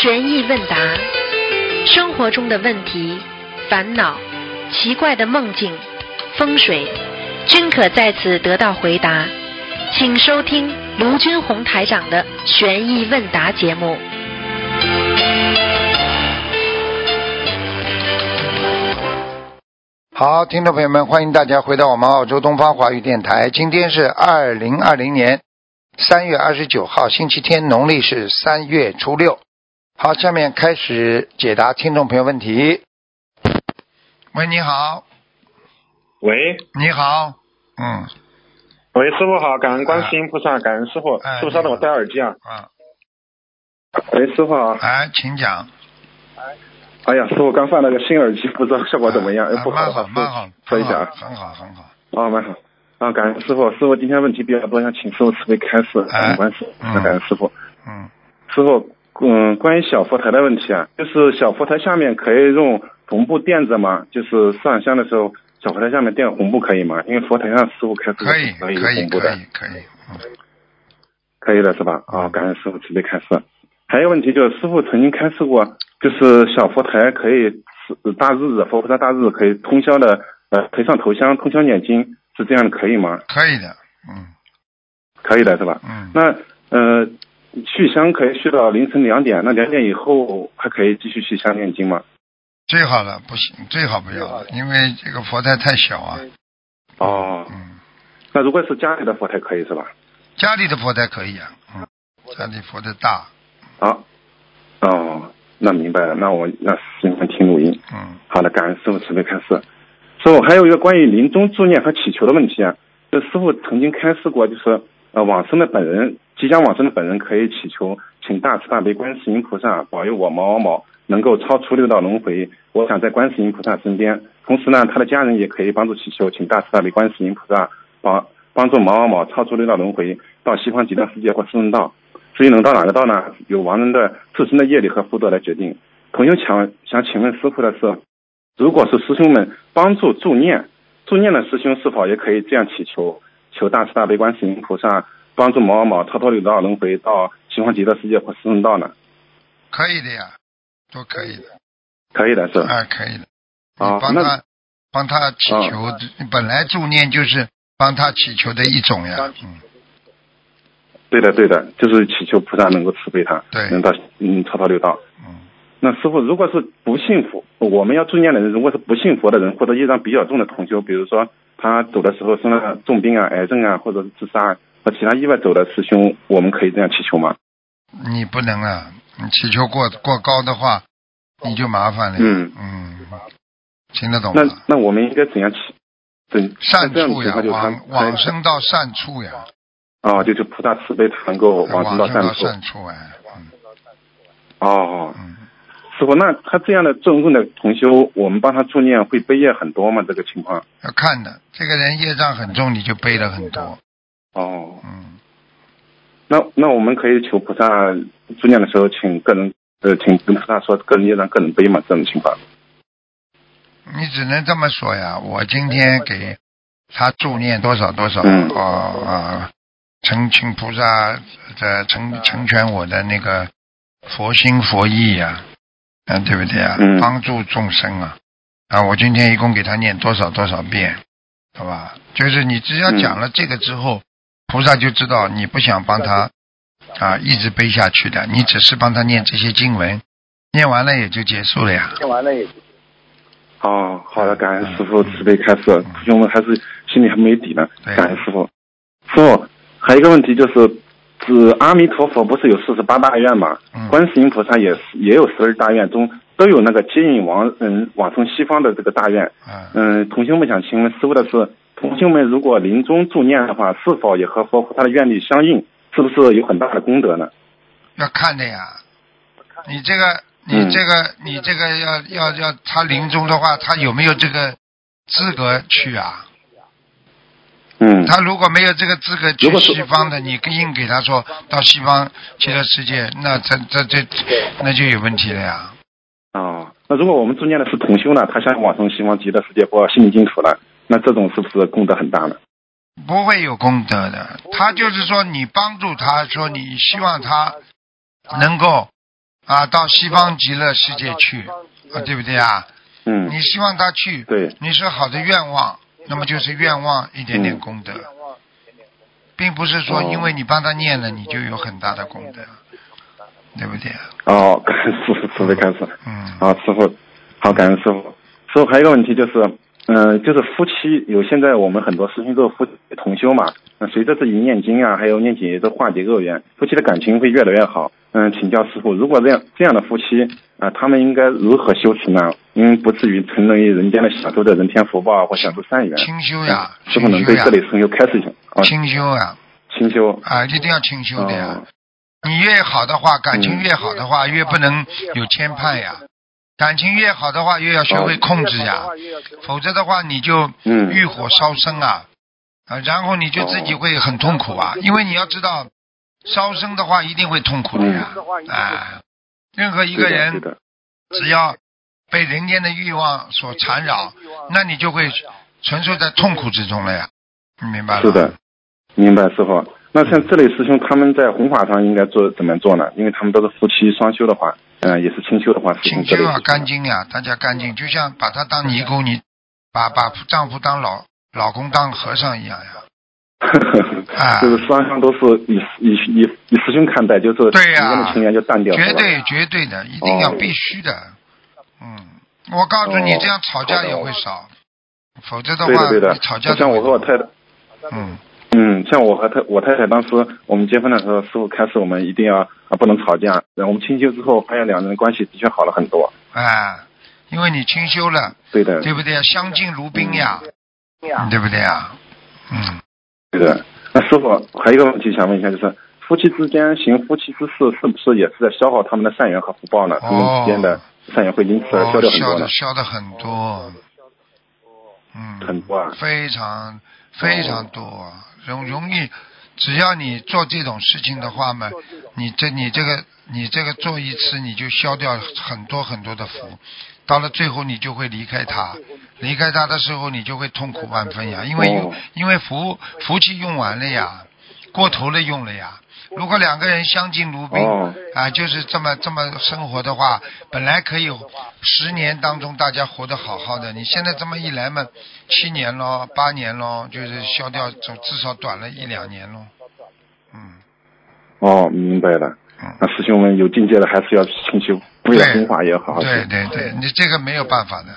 悬疑问答，生活中的问题、烦恼、奇怪的梦境、风水，均可在此得到回答。请收听卢军红台长的悬疑问答节目。好，听众朋友们，欢迎大家回到我们澳洲东方华语电台。今天是二零二零年三月二十九号，星期天，农历是三月初六。好，下面开始解答听众朋友问题。喂，你好，喂，你好，嗯，喂，师傅好，感恩观世音菩萨，感恩师傅，哎师傅稍等，我戴耳机啊。啊，喂，师傅好，哎，请讲。哎呀，师傅刚换了个新耳机，不知道效果怎么样？啊不好好，蛮好，说一下啊。很好，很好。啊，蛮好。啊，感恩师傅，师傅今天问题比较多，想请师傅慈悲开示，感恩观世音菩萨，嗯感恩师傅。嗯，师傅，嗯，关于小佛台的问题啊，就是小佛台下面可以用红布垫着吗？就是上香的时候，小佛台下面垫红布可以吗？因为佛台上师傅开始可以，可以可以，红布的。可以，可以。嗯，可以的是吧？啊，感恩师傅慈悲开示。还有问题就是，师傅曾经开示过，就是小佛台可以是大日子，佛菩萨大日子可以通宵的，呃，可以上头香，通宵念经，是这样的，可以吗？可以的。嗯可以的是吧？嗯，那呃，续香可以续到凌晨两点，那两点以后还可以继续续香念经吗？最好了，不行，最好不要了，因为这个佛台太小啊。哦，嗯，那如果是家里的佛台可以是吧？家里的佛台可以啊。嗯，家里佛台大。啊，哦，那明白了，那我那喜欢听录音。嗯好的，感恩师傅慈悲开示。师傅，还有一个关于临终助念和祈求的问题啊，就师傅曾经开示过，就是呃往生的本人，即将往生的本人可以祈求，请大慈大悲观世音菩萨保佑我某某某能够超出六道轮回，我想在观世音菩萨身边。同时呢，他的家人也可以帮助祈求，请大慈大悲观世音菩萨帮帮助某某某超出六道轮回，到西方极乐世界或四圣道。至于能到哪个道呢？由亡人的自身的业力和福德来决定。同学想想请问师傅的是，如果是师兄们帮助助念，助念的师兄是否也可以这样祈求，求大慈大悲观世音菩萨帮助某某某超脱六道轮回到西方极乐世界或四圣道呢？可以的呀，都可以的。可以的是吧？啊，可以的。啊帮他帮他祈求，本来助念就是帮他祈求的一种呀。嗯，对的，对的，就是祈求菩萨能够慈悲他，对能到嗯超脱六道。嗯，那师傅，如果是不信佛，我们要助念的人，如果是不信佛的人，或者业障比较重的同修，比如说他走的时候生了重病啊、癌症啊，或者是自杀和其他意外走的师兄，我们可以这样祈求吗？你不能啊，你祈求过过高的话，你就麻烦了。嗯嗯，听得懂那吗？那我们应该怎样祈？怎善处呀，往往生到善处呀，哦，就是菩萨慈悲，他能够往生到往生到善处。善处哎。嗯哦，嗯，师傅，那他这样的重重的同修，我们帮他助念会背业很多吗？这个情况？要看的，这个人业障很重，你就背了很多。哦，嗯，那那我们可以求菩萨助念的时候，请个人呃，请跟菩萨说个人业障个人背嘛，这种情况。你只能这么说呀。我今天给他助念多少多少，嗯哦啊，成请菩萨的成成全我的那个佛心佛意呀、嗯，对不对啊？嗯帮助众生啊，啊，我今天一共给他念多少多少遍，好吧？就是你只要讲了这个之后，菩萨就知道你不想帮他啊一直背下去的，你只是帮他念这些经文，念完了也就结束了呀。念完了也哦，好的，感恩师傅慈悲开示，师兄们还是心里还没底呢，对感恩师傅。师傅，还有一个问题就是，指阿弥陀佛不是有四十八大愿嘛？嗯观世音菩萨也是也有十二大愿中都有那个接引亡人往生西方的这个大愿。啊，嗯，同学们想请问师傅的是，同学们如果临终助念的话，是否也和佛菩萨的愿力相应？是不是有很大的功德呢？要看的呀。你这个，你嗯这个，你这个要要要他临终的话，他有没有这个资格去啊？嗯，他如果没有这个资格去西方的，你硬给他说到西方极乐世界，那这这这那就有问题了呀。哦，那如果我们助念的是同修呢，他想往生西方极乐世界或心灵净土了，那这种是不是功德很大呢？不会有功德的。他就是说，你帮助他，说你希望他能够啊，到西方极乐世界去啊，对不对啊？嗯，你希望他去，对，你是好的愿望，那么就是愿望一点点功德，并不是说哦因为你帮他念了，你就有很大的功德，对不对？哦，感恩师傅慈悲开始。嗯，好，师傅，好，感恩师傅。师傅还有一个问题就是，嗯、就是夫妻有现在我们很多师兄都是夫妻同修嘛，那，随着自己念经啊，还有念解都化解恶缘，夫妻的感情会越来越好。嗯，请教师傅，如果这样这样的夫妻啊、他们应该如何修持呢？嗯不至于沉沦于人间的享受的人天福报啊或享受善缘。清修呀啊，师傅能清修呀对这里师兄开示一下啊？清修呀，清修。啊，一定要清修的呀哦。你越好的话，感情嗯越好的话，越不能有牵绊呀。感情越好的话，越要学会控制呀，否则的话你就欲火烧身啊，啊，然后你就自己会很痛苦啊，因为你要知道，烧身的话一定会痛苦的呀，啊，任何一个人只要被人间的欲望所缠绕，那你就会承受在痛苦之中了呀，你明白了？是的，明白师傅。那像这类师兄，他们在弘法上应该做怎么做呢？因为他们都是夫妻双修的话，嗯、也是清修的话，清修啊，干净呀，大家干净，就像把他当尼姑，你把把丈夫当老老公当和尚一样呀。啊就是双方都是以以以以师兄看待，就是对呀的情缘就淡掉，了绝对绝对的，一定要哦必须的。嗯，我告诉你，哦这样吵架也会少，否则的话，对的对的你吵架像我和我太太，嗯，嗯，像我和他我太太当时我们结婚的时候，师傅开始我们一定要啊不能吵架，然后我们清修之后，发现两人关系的确好了很多。哎，因为你清修了，对的，对不对？相敬如宾呀，对不对呀？嗯，对的。那师傅还有一个问题想问一下，就是夫妻之间行夫妻之事，是不是也是在消耗他们的善缘和福报呢？他们之间的善缘会因此而消哦，掉很多呢消的？消的很多，嗯，很多啊非常非常多，容容易，只要你做这种事情的话嘛，你这你这个你这个做一次你就消掉很多很多的福，到了最后你就会离开他，离开他的时候你就会痛苦万分呀，因为因为福福气用完了呀，过头了用了呀。如果两个人相敬如宾，哦啊，就是这么这么生活的话，本来可以十年当中大家活得好好的，你现在这么一来嘛，七年咯，八年咯，就是消掉，至至少短了一两年咯。嗯，哦，明白了。嗯那师兄们有境界的还是要清修，不要弘法也要好。对对对，你这个没有办法的，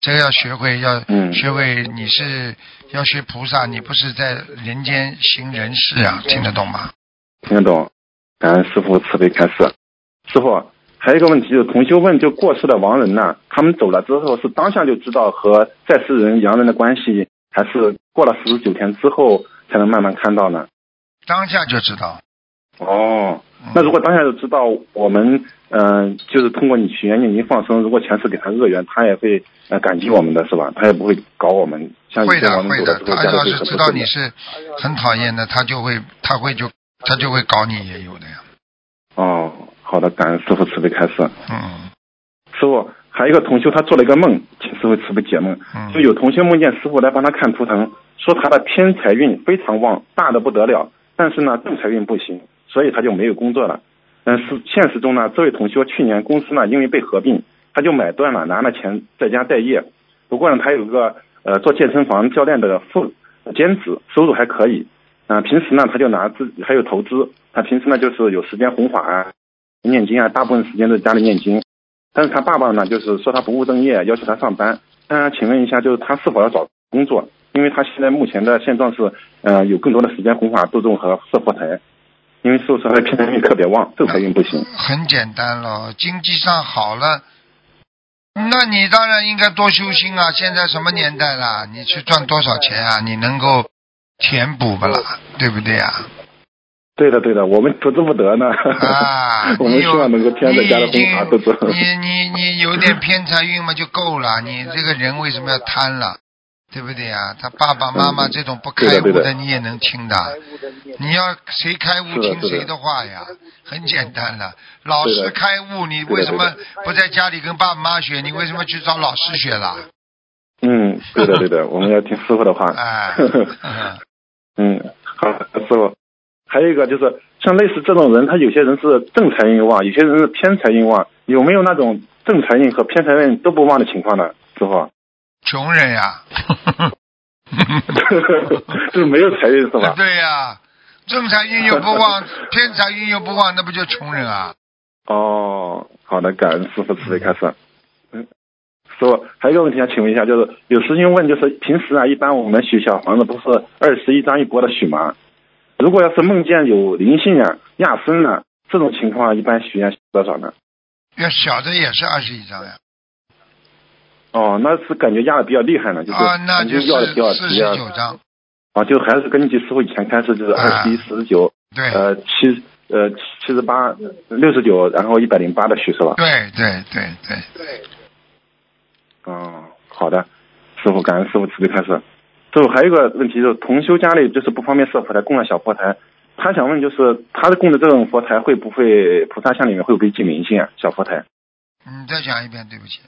这个要学会，要嗯学会，你是要学菩萨，你不是在人间行人事啊，听得懂吗？听得懂？感恩师傅慈悲开示。师傅，还有一个问题就是，同修问，就过世的亡人呐、他们走了之后是当下就知道和在世人阳人的关系，还是过了四十九天之后才能慢慢看到呢？当下就知道。哦，嗯那如果当下就知道，我们嗯、呃就是通过你许愿念经放生，如果前世给他恶缘，他也会呃感激我们的是吧？他也不会搞我们。像会的会的他要是知道。你是很讨厌的，他就会他会就他就会搞你也有的呀。哦，好的，感恩师傅慈悲开示。嗯师傅，还有一个同修，他做了一个梦，请师傅慈悲解梦。嗯就有同修梦见师傅来帮他看图腾，说他的偏财运非常旺，大的不得了，但是呢正财运不行，所以他就没有工作了。但是现实中呢，这位同修去年公司呢因为被合并，他就买断了，拿了钱在家待业。不过呢，他有个呃做健身房教练的副兼职，收入还可以。啊、平时呢他就拿自己还有投资，他平时呢就是有时间弘法啊、念经啊，大部分时间在家里念经。但是他爸爸呢，就是说他不务正业，要求他上班。那请问一下，就是他是否要找工作？因为他现在目前的现状是，呃，有更多的时间弘法度众和设佛台。因为师傅说他的偏财运特别旺，正财运不行。很简单了，经济上好了，那你当然应该多修心啊！现在什么年代了？你去赚多少钱啊？你能够填补不啦？对不对啊？对的，对的，我们求之不得呢。啊，我们希望能够天天在家里弘法度众。你你你你有点偏财运嘛就够了，你 这个人为什么要贪了？对不对呀、他爸爸妈妈这种不开悟的你也能听的。你要谁开悟听谁的话呀？很简单了，老师开悟，你为什么不在家里跟爸爸妈妈学？你为什么去找老师学了？嗯，对的，对的，我们要听师傅的话。哎，嗯嗯，好，师傅，还还有一个就是像类似这种人，他有些人是正财运旺，有些人是偏财运旺，有没有那种正财运和偏财运都不旺的情况呢？师傅，穷人呀，就是没有财运是吧？对呀，正财运又不旺，偏财运又不旺，那不就穷人啊？哦，好的，感恩师傅慈悲开示。嗯，师傅还有一个问题想请问一下，就是有师兄问，就是平时啊，一般我们许小房子不是二十一张一波的许吗？如果要是梦见有灵性啊压身啊，这种情况一般许愿多少呢？要小的也是二十一张呀。哦，那是感觉压的比较厉害呢，就是啊，那就要的比较是四急啊。十九张。啊，就还是根据师傅以前开始就是二十一、四十九，对呃七呃七十八、六十九，然后一百零八的许是吧？对对对对，哦，好的，师傅，感恩师傅慈悲开示。师傅还有一个问题就是，同修家里就是不方便设佛台，供了小佛台，他想问就是他的供的这种佛台会不会菩萨像里面会不会进灵性啊？小佛台你再讲一遍，对不起。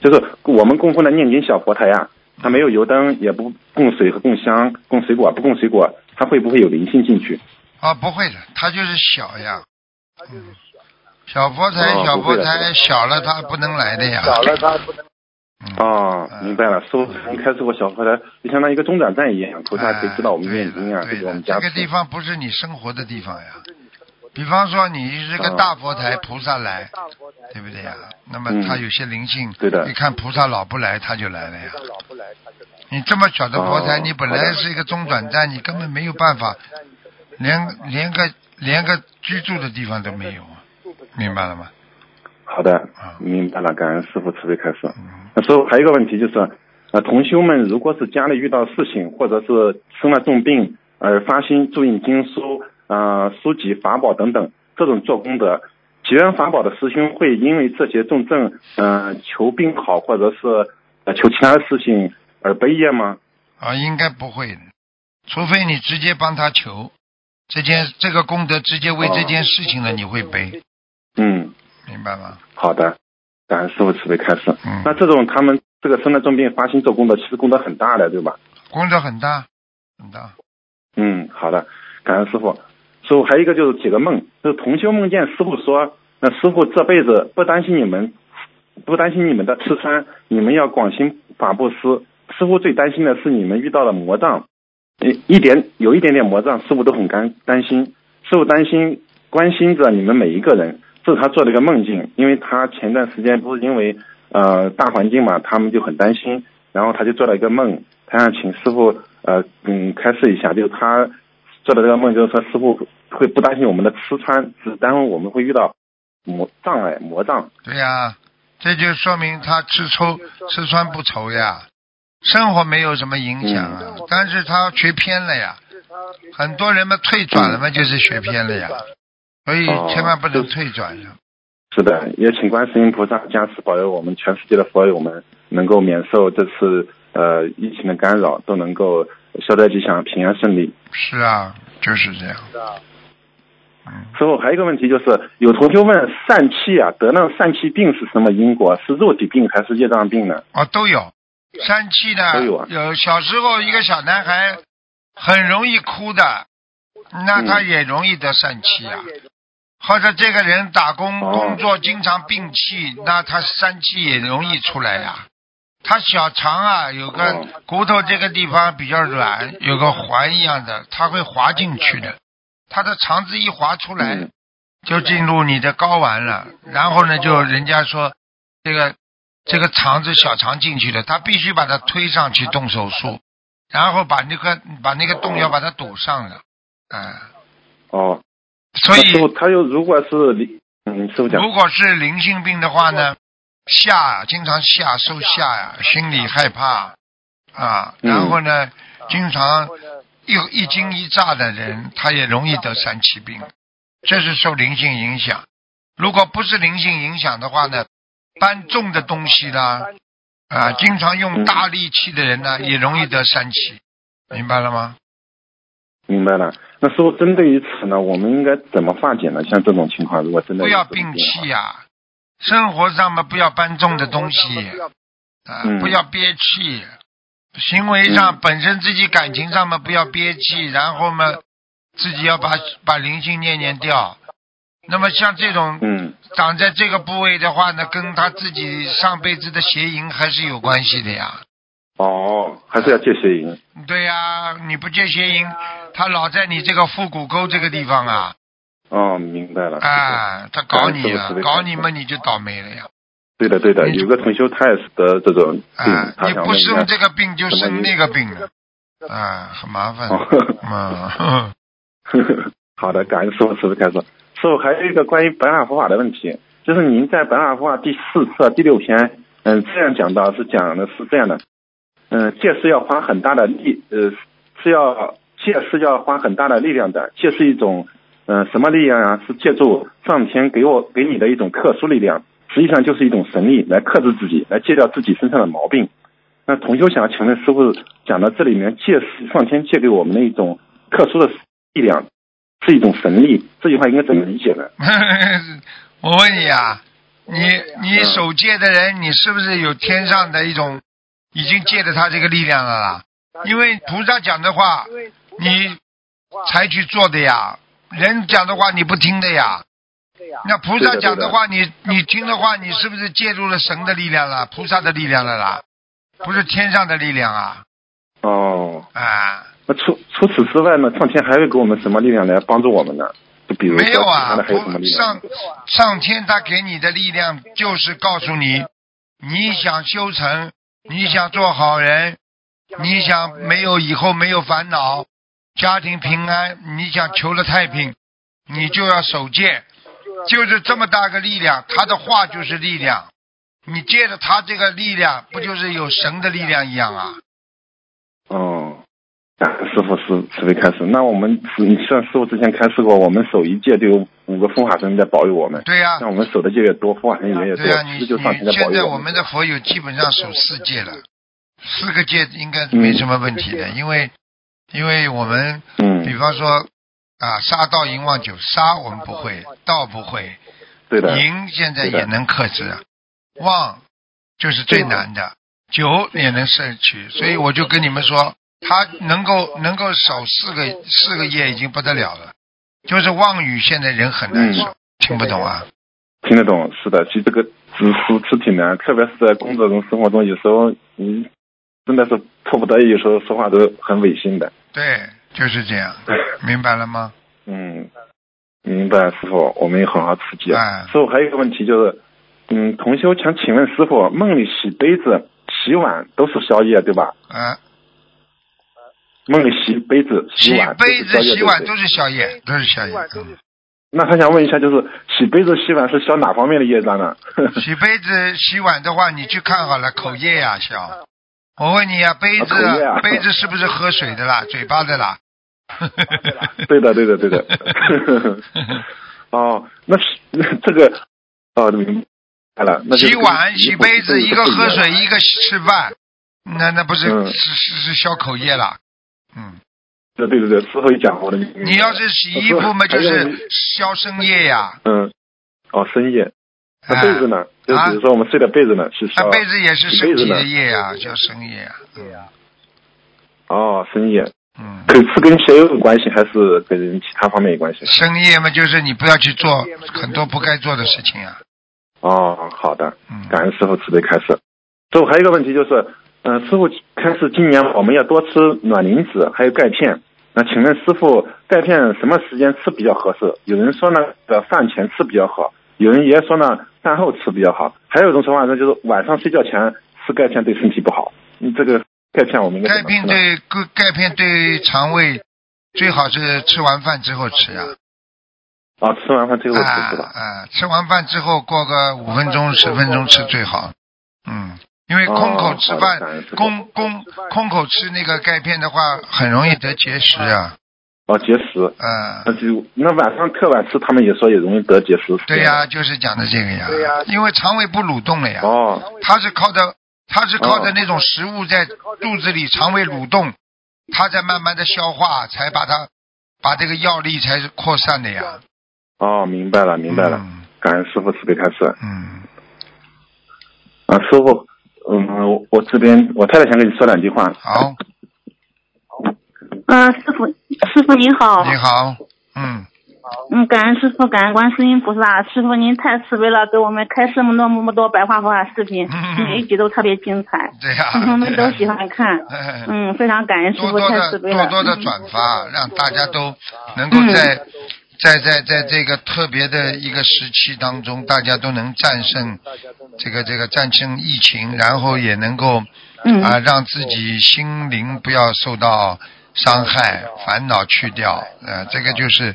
就是我们供奉的念经小佛台呀、它没有油灯，也不供水和供香，供水果不供水果，它会不会有灵性进去？啊，不会的，它就是小呀。嗯，小佛台，哦小佛台小了，它不能来的呀。嗯哦，明白了，师傅曾经开设过小佛台，就相当于一个中转站一样，菩萨可以知道我们念经啊，哎对的给我们家这个地方不是你生活的地方呀。比方说你是个大佛台，菩萨来，对不对呀？那么他有些灵性，嗯对的。一看菩萨老不来，他就来了呀。你这么小的佛台，哦。你本来是一个中转站，你根本没有办法，连连个连个居住的地方都没有啊，明白了吗？好的啊，明白了，感恩师傅慈悲开示。嗯。那师傅还有一个问题就是，呃，同修们如果是家里遇到事情，或者是生了重病，而发心注印经书、呃书籍、法宝等等这种做功德，结缘法宝的师兄会因为这些重症，呃求病好，或者是呃求其他的事情而悲业吗？啊，应该不会，除非你直接帮他求，这件这个功德直接为这件事情了，你会背，嗯，明好的，感恩师傅慈悲开示。嗯，那这种他们这个生了重病发心做功德，其实功德很大的，对吧？功德很大，很大。嗯，好的，感恩师傅。师傅还有一个就是几个梦，就是同修梦见师傅说，那师傅这辈子不担心你们，不担心你们的吃穿，你们要广行法布施。师傅最担心的是你们遇到了魔障，一一点有一点点魔障，师傅都很担担心。师傅担心关心着你们每一个人，这是他做了一个梦境，因为他前段时间不是因为呃大环境嘛，他们就很担心，然后他就做了一个梦，他想请师傅呃嗯开示一下，就是他做的这个梦，就是说师傅会不担心我们的吃穿，只担心我们会遇到魔障碍魔障。对呀、这就说明他吃抽吃穿不愁呀，生活没有什么影响啊，但是他学偏了呀，很多人嘛退转了嘛，就是学偏了呀，所以哦千万不能退转呀。是的，也请观世音菩萨加持保佑我们全世界的佛友们能够免受这次呃疫情的干扰，都能够消灾吉祥、平安顺利。是啊，就是这样。嗯，师傅，还有一个问题就是，有同学问疝气啊，得了疝气病是什么因果？是肉体病还是业障病呢？哦，都有。疝气呢，都有啊有小时候一个小男孩很容易哭的，那他也容易得疝气啊。或者这个人打工哦。工作经常病气，那他疝气也容易出来呀、他小肠啊有个哦。骨头这个地方比较软，有个环一样的，它会滑进去的。他的肠子一滑出来，嗯。就进入你的睾丸了。然后呢，就人家说这个这个肠子小肠进去的，他必须把它推上去动手术，然后把那个把那个洞要把它堵上了。哎、哦，所以他又如果是灵，嗯，师傅讲，如果是灵性病的话呢，吓经常吓受吓呀，心里害怕啊，嗯然后呢，经常又一惊一乍的人，他也容易得三七病，这是受灵性影响。如果不是灵性影响的话呢，搬重的东西啦，啊，经常用大力气的人呢，也容易得三七，明白了吗？明白了。那师傅，针对于此呢，我们应该怎么化解呢？像这种情况，如果真的不要摒病的话气呀、生活上嘛不要搬重的东西，啊，嗯不要憋气，行为上、嗯本身自己感情上嘛不要憋气，然后嘛自己要把把灵性念念掉。那么像这种嗯长在这个部位的话呢，跟他自己上辈子的邪淫还是有关系的呀。哦，还是要戒邪淫。对呀、你不戒邪淫，他老在你这个腹股沟这个地方啊，哦，明白了。啊，他搞你搞你嘛你就倒霉了呀。对的对的，有个同修他也是得这种病，啊，他你不。生这个病就生那个病了，啊，很麻烦。哦嗯，好的，感恩师傅师傅开始。师傅还有一个关于本法佛法的问题，就是您在本法佛法第四册第六篇，嗯，这样讲到是讲的是这样的，嗯，戒是要花很大的力，呃，是要借是要花很大的力量的，借是一种，嗯、什么力量啊？是借助上天给我给你的一种特殊力量，实际上就是一种神力来克制自己，来戒掉自己身上的毛病。那同修想要请问师傅，讲到这里面，借是上天借给我们的一种特殊的力量，是一种神力，这句话应该怎么理解呢？我问你啊，你你守戒的人，你是不是有天上的一种已经借着他这个力量了啦？因为菩萨讲的话，你才去做的呀，人讲的话你不听的呀。那菩萨讲的话，你你听的话，你是不是借助了神的力量了，菩萨的力量了啦？不是天上的力量啊哦，啊！那除除此之外呢，上天还会给我们什么力量来帮助我们呢？就比如没有啊，上？上天他给你的力量就是告诉你，你想修成，你想做好人，你想没有以后没有烦恼，家庭平安，你想求了太平，你就要守戒，就是这么大个力量，他的话就是力量，你借着他这个力量，不就是有神的力量一样啊？哦，感恩师傅是慈悲开示。那我们你像师傅之前开示过，我们守一戒就有五个护法神在保佑我们。对呀、那我们守的戒越多，护法神也越多，对呀、你就上天在你现在。我们的佛友基本上守四戒了，四个戒应该没什么问题的，因为因为我们比嗯，方说啊，杀盗淫妄酒，杀我们不会，盗不会，对的，淫现在也能克制，妄就是最难的，酒也能摄取，所以我就跟你们说，他能够能够守四个四个业已经不得了了，就是妄语现在人很难受，听不懂啊？听得懂，是的。其实这个只是是挺难，特别是在工作中、生活中，有时候你真的是迫不得已，有时候说话都很违心的。对，就是这样，明白了吗？嗯，明白，师傅，我们也很好刺激啊。哎师傅还有一个问题就是，嗯，同修想请问师傅，梦里洗杯子、洗碗都是宵夜对吧？啊，梦里洗杯子、洗碗都杯子、洗碗都是宵夜，都是宵夜。嗯那他想问一下，就是洗杯子、洗碗是消哪方面的业障呢？洗杯子、洗碗的话，你去看好了，口业呀、消。我问你啊，杯子、啊啊杯子是不是喝水的啦？嘴巴的啦？对的，对的，对的。哦，那是那这个哦，明白了。那洗碗、洗杯子，一个喝水，一一个吃饭，那那不是、嗯是是是消口业啦？嗯，对对对对，师傅也讲过的。你要是洗衣服嘛，就是消生业呀。嗯，哦，深夜。那哎被子呢？就比如说我们睡的被子呢，是消那被子也是身体的业呀，消生业呀。嗯哦，深夜，嗯，可是跟血有关系，还是跟其他方面有关系？生业嘛，就是你不要去做很多不该做的事情啊。哦，好的，嗯，感恩师傅慈悲开示。最后还有一个问题就是，嗯、师傅开始今年我们要多吃卵磷脂还有钙片。那请问师傅，钙片什么时间吃比较合适？有人说呢，呃，饭前吃比较好；有人也说呢，饭后吃比较好。还有一种说法呢，就是晚上睡觉前吃钙片对身体不好。嗯，这个钙片我们应该钙？片对钙钙片对肠胃最好是吃完饭之后吃呀、啊，吃完饭最后啊。吃是吧？啊吃完饭之后过个五分钟十分钟吃最好。嗯，因为空口吃饭，空空空口吃那个钙片的话，很容易得结石啊。哦，结石。嗯、那就那晚上特晚吃，他们也说也容易得结石。对呀、就是讲的这个呀。对呀。因为肠胃不蠕动了呀。哦，它是靠着，它是靠着哦那种食物在肚子里肠胃蠕动，它在慢慢的消化，才把它把这个药力才是扩散的呀。哦，明白了，明白了。嗯感恩师傅慈悲开示。嗯，啊，师傅，嗯，我我这边我太太想跟你说两句话。好，呃，师傅，师傅您好。你好，嗯，嗯，感恩师傅，感恩观世音菩萨，师傅您太慈悲了，给我们开这么多那么多白话佛法视频，嗯每一集都特别精彩，对呀、我们都喜欢看。嗯嗯，非常感恩师傅太慈悲了。多多的嗯转发，让大家都能够在、在在在这个特别的一个时期当中，大家都能战胜这个这个战胜。疫情，然后也能够嗯。啊让自己心灵不要受到伤害，烦恼去掉，呃，这个就是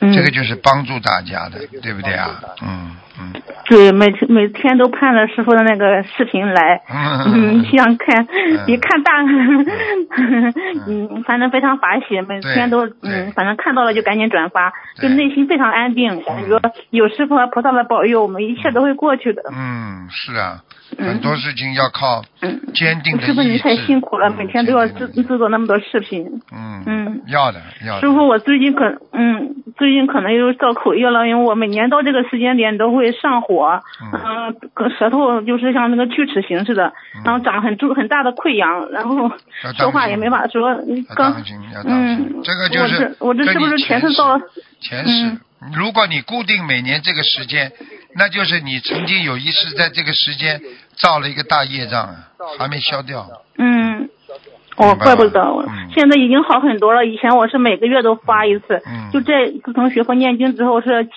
嗯这个就是帮助大家的，对不对啊？嗯嗯。对，每天每天都盼着师傅的那个视频来，嗯，想看比看大，嗯，反正非常法喜，每天都嗯，反正看到了就赶紧转发，就内心非常安定，感觉有师傅和菩萨的保佑，我们一切都会过去的。嗯，是啊，嗯。很多事情要靠嗯，坚定的师傅您。太辛苦了，嗯每天都要制制作那么多视频。嗯嗯。要的要的。师傅，我最近可嗯，最近可能又造口业了，因为我每年到这个时间点都会上火，嗯嗯、舌头就是像那个锯齿形似的，然后长很重很大的溃疡，然后说话也没法说。嗯，，这个就是我这是不是你前世前世造了？前世，如果你固定每年这个时间，那就是你曾经有一次在这个时间造了一个大业障啊，还没消掉。嗯，哦，怪不得现在已经好很多了。以前我是每个月都发一次，嗯就这自从学佛念经之后是，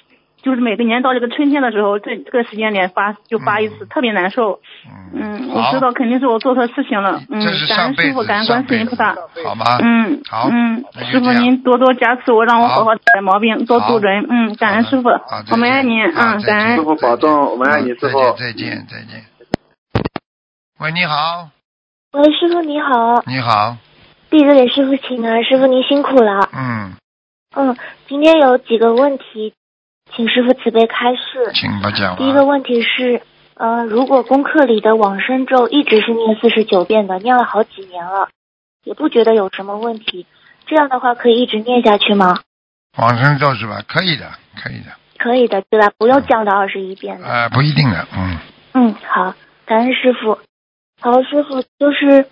就是每个年到这个春天的时候，这这个时间点发就发一次，特别难受。嗯，我好知道肯定是我做错事情了。嗯这是，感上辈子恩师傅，感恩观世音菩萨。好吗？嗯，好嗯师傅您多多加持我，让我好好改毛病，多好度人。嗯，感恩师傅我们爱见您。嗯，感恩师。傅保重我们爱你好师傅再见再见再见。喂，你好，喂，师傅你好，你好，弟子给师傅请安，师傅您辛苦了。嗯，嗯，今天有几个问题，请师傅慈悲开示。请吧讲吧。第一个问题是，呃，如果功课里的往生咒一直是念四十九遍的，念了好几年了，也不觉得有什么问题，这样的话可以一直念下去吗？往生咒是吧？可以的，可以的，可以的，对吧？不用降到二十一遍的。呃，不一定的，嗯，嗯，好，感恩师傅。好，师傅，就是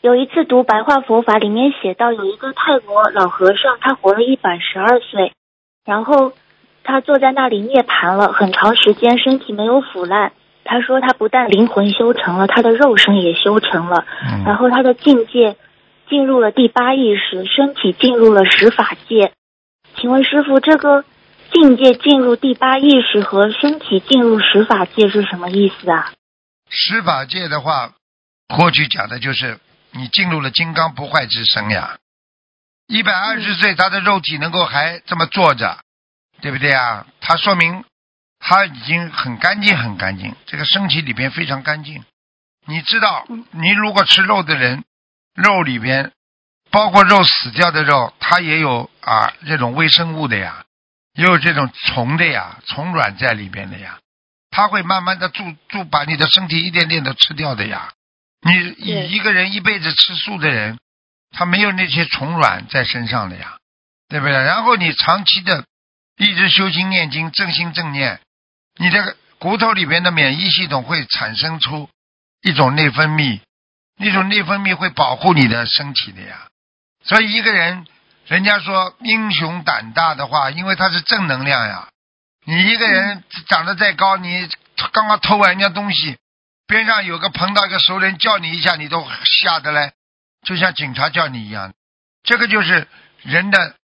有一次读白话佛法，里面写到有一个泰国老和尚，他活了一百十二岁，然后他坐在那里涅槃了很长时间，身体没有腐烂。他说他不但灵魂修成了，他的肉身也修成了，嗯然后他的境界进入了第八意识，身体进入了十法界。请问师傅，这个境界进入第八意识和身体进入十法界是什么意思啊？十法界的话，过去讲的就是你进入了金刚不坏之身呀。一百二十岁，他的肉体能够还这么坐着，对不对啊？它说明他已经很干净，很干净，这个身体里边非常干净。你知道，你如果吃肉的人，肉里边包括肉死掉的肉，它也有啊这种微生物的呀，也有这种虫的呀，虫卵在里边的呀。它会慢慢的注注把你的身体一点点的吃掉的呀。你一个人一辈子吃素的人，他没有那些虫卵在身上的呀，对不对？然后你长期的一直修心念经，正心正念，你的骨头里边的免疫系统会产生出一种内分泌，那种内分泌会保护你的身体的呀。所以一个人，人家说英雄胆大的话，因为他是正能量呀。你一个人长得再高，你刚刚偷完人家东西，边上有个碰到一个熟人叫你一下，你都吓得嘞，就像警察叫你一样。这个就是人的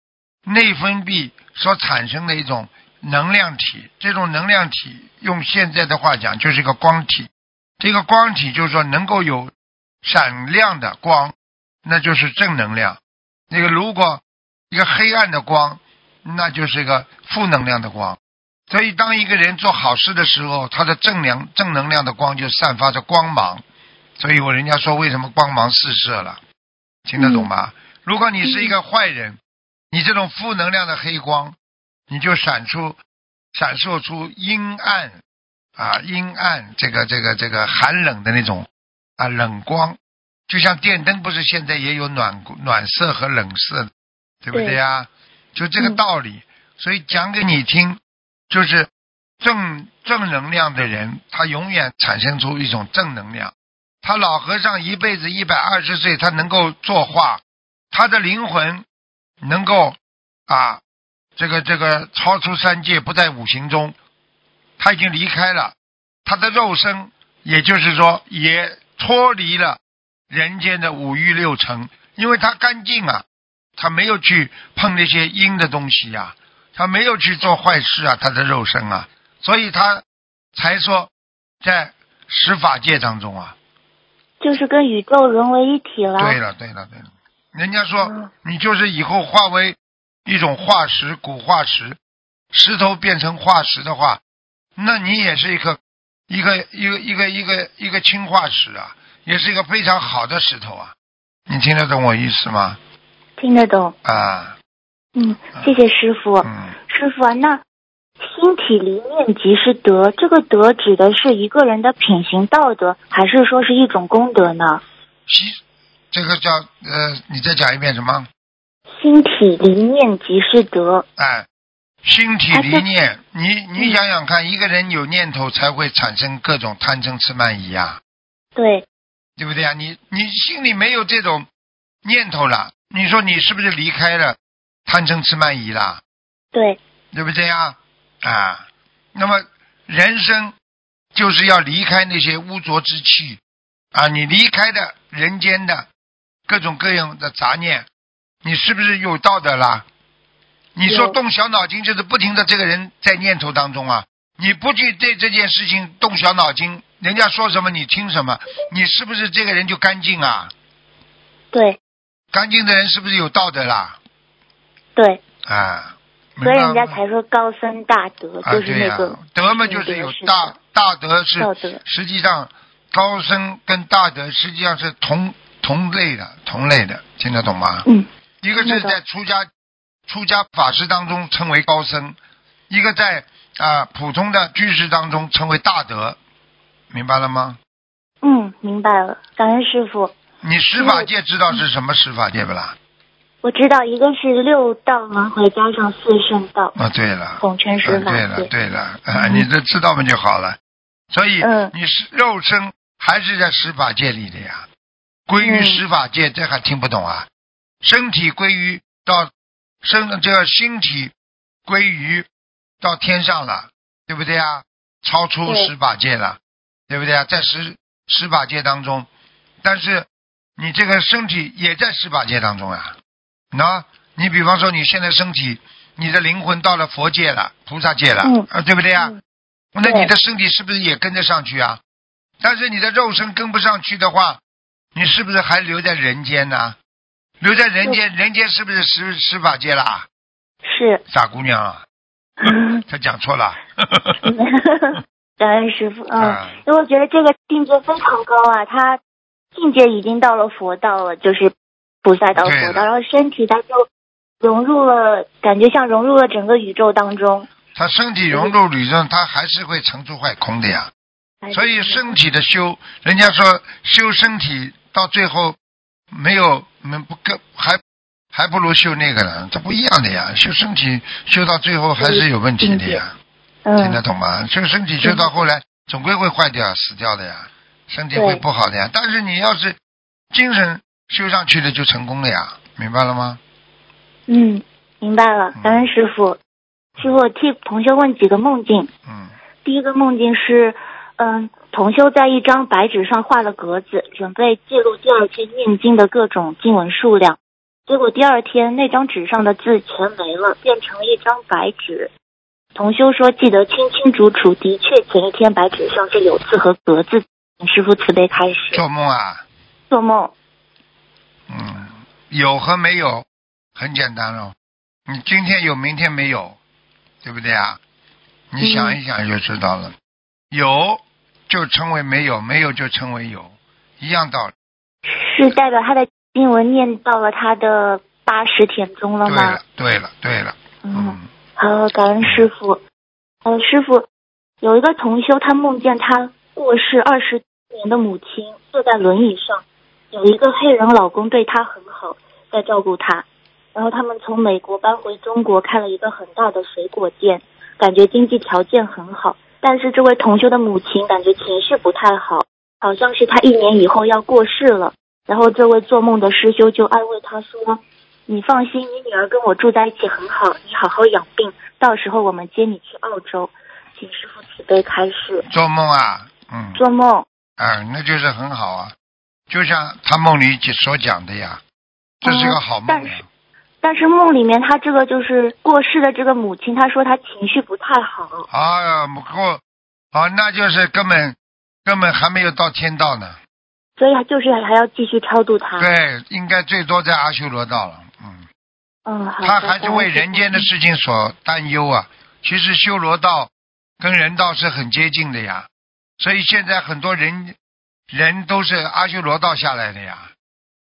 内分泌所产生的一种能量体。这种能量体用现在的话讲，就是一个光体。这个光体就是说能够有闪亮的光，那就是正能量。那个如果一个黑暗的光，那就是一个负能量的光。所以，当一个人做好事的时候，他的正能正能量的光就散发着光芒。所以我人家说，为什么光芒四射了？听得懂吗？如果你是一个坏人，你这种负能量的黑光，你就闪出闪烁出阴暗啊阴暗这个这个这个寒冷的那种啊冷光，就像电灯不是现在也有暖暖色和冷色，对不对呀？就这个道理。所以讲给你听。就是正正能量的人，他永远产生出一种正能量。他老和尚一辈子一百二十岁，他能够作画，他的灵魂能够啊，这个这个超出三界，不在五行中，他已经离开了，他的肉身，也就是说，也脱离了人间的五欲六尘，因为他干净啊，他没有去碰那些阴的东西呀、他没有去做坏事啊，他的肉身啊，所以他才说在十法界当中啊。就是跟宇宙融为一体了。对了，对了，对了，人家说嗯你就是以后化为一种化石，古化石，石头变成化石的话，那你也是一个一个一个一个一个一个青化石啊，也是一个非常好的石头啊。你听得懂我意思吗？听得懂。啊，嗯，谢谢师傅。嗯，师傅啊，那心体离念即是德，这个德指的是一个人的品行道德，还是说是一种功德呢？西，这个叫呃，你再讲一遍什么？心体离念即是德。哎，心体离念，你你想想看，一个人有念头才会产生各种贪嗔痴慢疑啊。对，对不对啊？你你心里没有这种念头了，你说你是不是离开了贪嗔痴慢疑了？对，对不对呀？啊，那么人生就是要离开那些污浊之气啊，你离开的人间的各种各样的杂念，你是不是有道德啦？你说动小脑筋，就是不停的这个人在念头当中啊，你不去对这件事情动小脑筋，人家说什么你听什么，你是不是这个人就干净啊？对，干净的人是不是有道德啦？对，啊，所以人家才说高僧大德，啊，就是那个德嘛就是有大大德是道德。实际上高僧跟大德实际上是同同类的同类的，听得懂吗？嗯，一个是在出家出家法师当中称为高僧，一个在啊、普通的居士当中称为大德，明白了吗？嗯，明白了，感恩师傅。你十法界知道是什么十法界不啦？我知道一个是六道轮回加上四圣道，啊，对了，统称十法嗯对了，界。对了，啊，你这知道不就好了。所以嗯你是肉身还是在十法界里的呀？归于嗯十法界，这还听不懂啊？身体归于到身这个心体归于到天上了，对不对啊？超出十法界了，对不对啊？在十十法界当中，但是你这个身体也在十法界当中啊。那你比方说你现在身体，你的灵魂到了佛界了、菩萨界了，嗯啊，对不对啊？嗯那你的身体是不是也跟得上去啊？但是你的肉身跟不上去的话，你是不是还留在人间呢？留在人间，人间是不是十十法界啦？是，傻姑娘啊，她讲错了。感恩师傅。嗯，啊因为我觉得这个境界非常高啊，他境界已经到了佛道了，就是菩萨到、佛道，然后身体他就融入了，感觉像融入了整个宇宙当中。他身体融入宇宙，他还是会成住坏空的呀。所以身体的修，人家说修身体到最后没有没不更还还不如修那个呢，这不一样的呀。修身体修到最后还是有问题的呀，听得嗯，懂吗？修身体修到后来总归会坏掉、死掉的呀，身体会不好的呀。但是你要是精神修上去了，就成功了呀，明白了吗？嗯，明白了，感恩师傅。师傅，我替同学问几个梦境。嗯第一个梦境是，嗯，同修在一张白纸上画了格子，准备记录第二天念经的各种经文数量。结果第二天那张纸上的字全没了，变成了一张白纸。同修说记得清清楚楚，的确前一天白纸上是有字和格子。师傅慈悲开始。做梦啊，做梦，嗯，有和没有很简单喽。你今天有，明天没有，对不对啊？你想一想就知道了。有就称为没有，没有就称为有，一样道理。是代表他的经文念到了他的八十天中了吗对了？，对了，对了，嗯。嗯，好，感恩师傅。呃，师傅，有一个同修，他梦见他过世二十年的母亲坐在轮椅上，有一个黑人老公对她很好，在照顾她。然后他们从美国搬回中国，开了一个很大的水果店，感觉经济条件很好。但是这位同修的母亲感觉情绪不太好，好像是他一年以后要过世了。然后这位做梦的师兄就安慰他说：“你放心，你女儿跟我住在一起很好，你好好养病，到时候我们接你去澳洲，请师傅慈悲开示。做梦啊，嗯，做梦，嗯，那就是很好啊，就像他梦里所讲的呀，这是个好梦呀但是。但是梦里面他这个就是过世的这个母亲，她说她情绪不太好。哎呀，不过，啊，那就是根本根本还没有到天道呢。所以就是还要继续超度他。对，应该最多在阿修罗道了。嗯，嗯。他还是为人间的事情所担忧啊。其实修罗道跟人道是很接近的呀，所以现在很多人人都是阿修罗道下来的呀，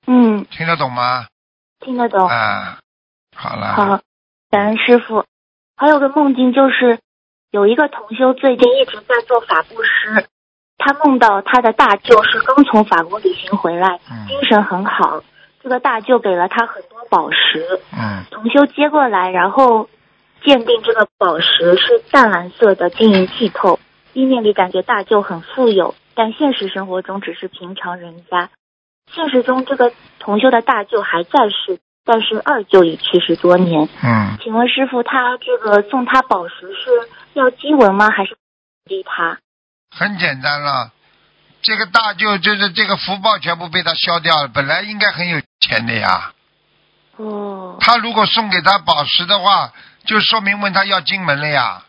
嗯，听得懂吗？听得懂。啊，好了。好，感恩师傅。还有个梦境就是，有一个同修最近一直在做法布施，他梦到他的大舅是刚从法国旅行回来，嗯精神很好。这个大舅给了他很多宝石，嗯同修接过来，然后鉴定这个宝石是淡蓝色的，晶莹剔透。意念里感觉大舅很富有，但现实生活中只是平常人家。现实中这个同修的大舅还在世，但是二舅已去世多年。嗯，请问师傅，他这个送他宝石是要经文吗？还是激他？很简单了。这个大舅就是这个福报全部被他消掉了，本来应该很有钱的呀。哦，他如果送给他宝石的话，就说明问他要金文了呀，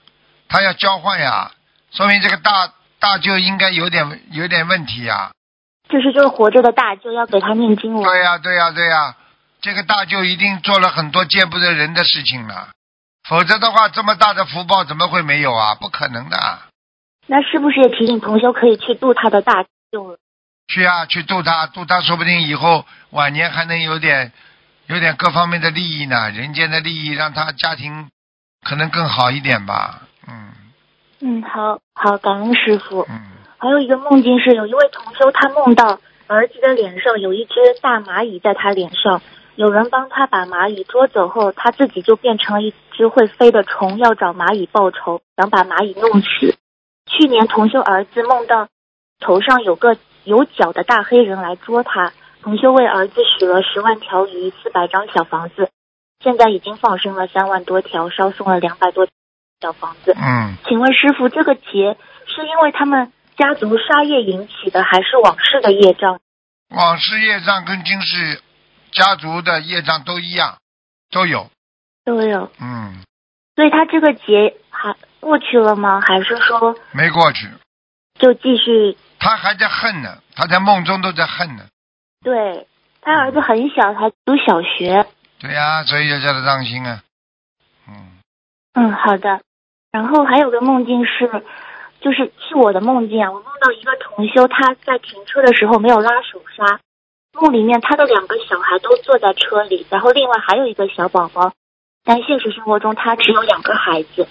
他要交换呀，说明这个大大舅应该有点有点问题呀。就是就是活着的大舅要给他念经文。对呀、对呀、对呀、这个大舅一定做了很多见不得人的事情了，否则的话，这么大的福报怎么会没有啊？不可能的。那是不是也提醒同修可以去度他的大舅了？去啊，去度他，度他，说不定以后晚年还能有点有点各方面的利益呢，人间的利益，让他家庭可能更好一点吧。嗯嗯，好好，感恩师傅。嗯，还有一个梦境是，有一位同修，他梦到儿子的脸上有一只大蚂蚁在他脸上，有人帮他把蚂蚁捉走后，他自己就变成了一只会飞的虫，要找蚂蚁报仇，想把蚂蚁弄死。去年同修儿子梦到头上有个有脚的大黑人来捉他，同修为儿子许了十万条鱼、四百张小房子，现在已经放生了三万多条，烧送了两百多小房子。嗯，请问师傅，这个劫是因为他们家族杀业引起的，还是往事的业障？往事业障跟今世家族的业障都一样，都有。都有。嗯，所以他这个劫还过去了吗？还是说没过去，就继续？他还在恨呢，他在梦中都在恨呢。对他儿子很小，才读小学。对呀、所以要叫他当心啊。嗯嗯，好的。然后还有个梦境是，就是是我的梦境啊。我梦到一个同修，他在停车的时候没有拉手刹，梦里面他的两个小孩都坐在车里，然后另外还有一个小宝宝，但现实生活中他只有两个孩子。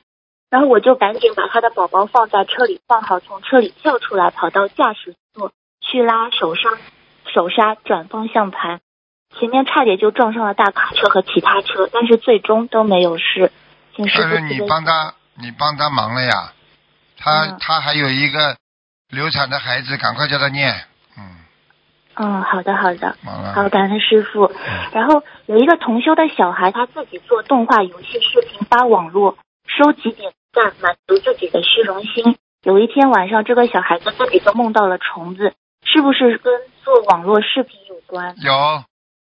然后我就赶紧把他的宝宝放在车里放好，从车里跳出来，跑到驾驶座去拉手刹，手刹转方向盘。前面差点就撞上了大卡车和其他车，但是最终都没有事。请师但是你帮他，你帮他忙了呀。他、嗯他还有一个流产的孩子，赶快叫他念。嗯，嗯，好的好的。好，感恩师傅。然后有一个同修的小孩，他自己做动画游戏视频发网络，收集点赞，满足自己的虚荣心。有一天晚上，这个小孩子自己都梦到了虫子，是不是跟做网络视频有关？有，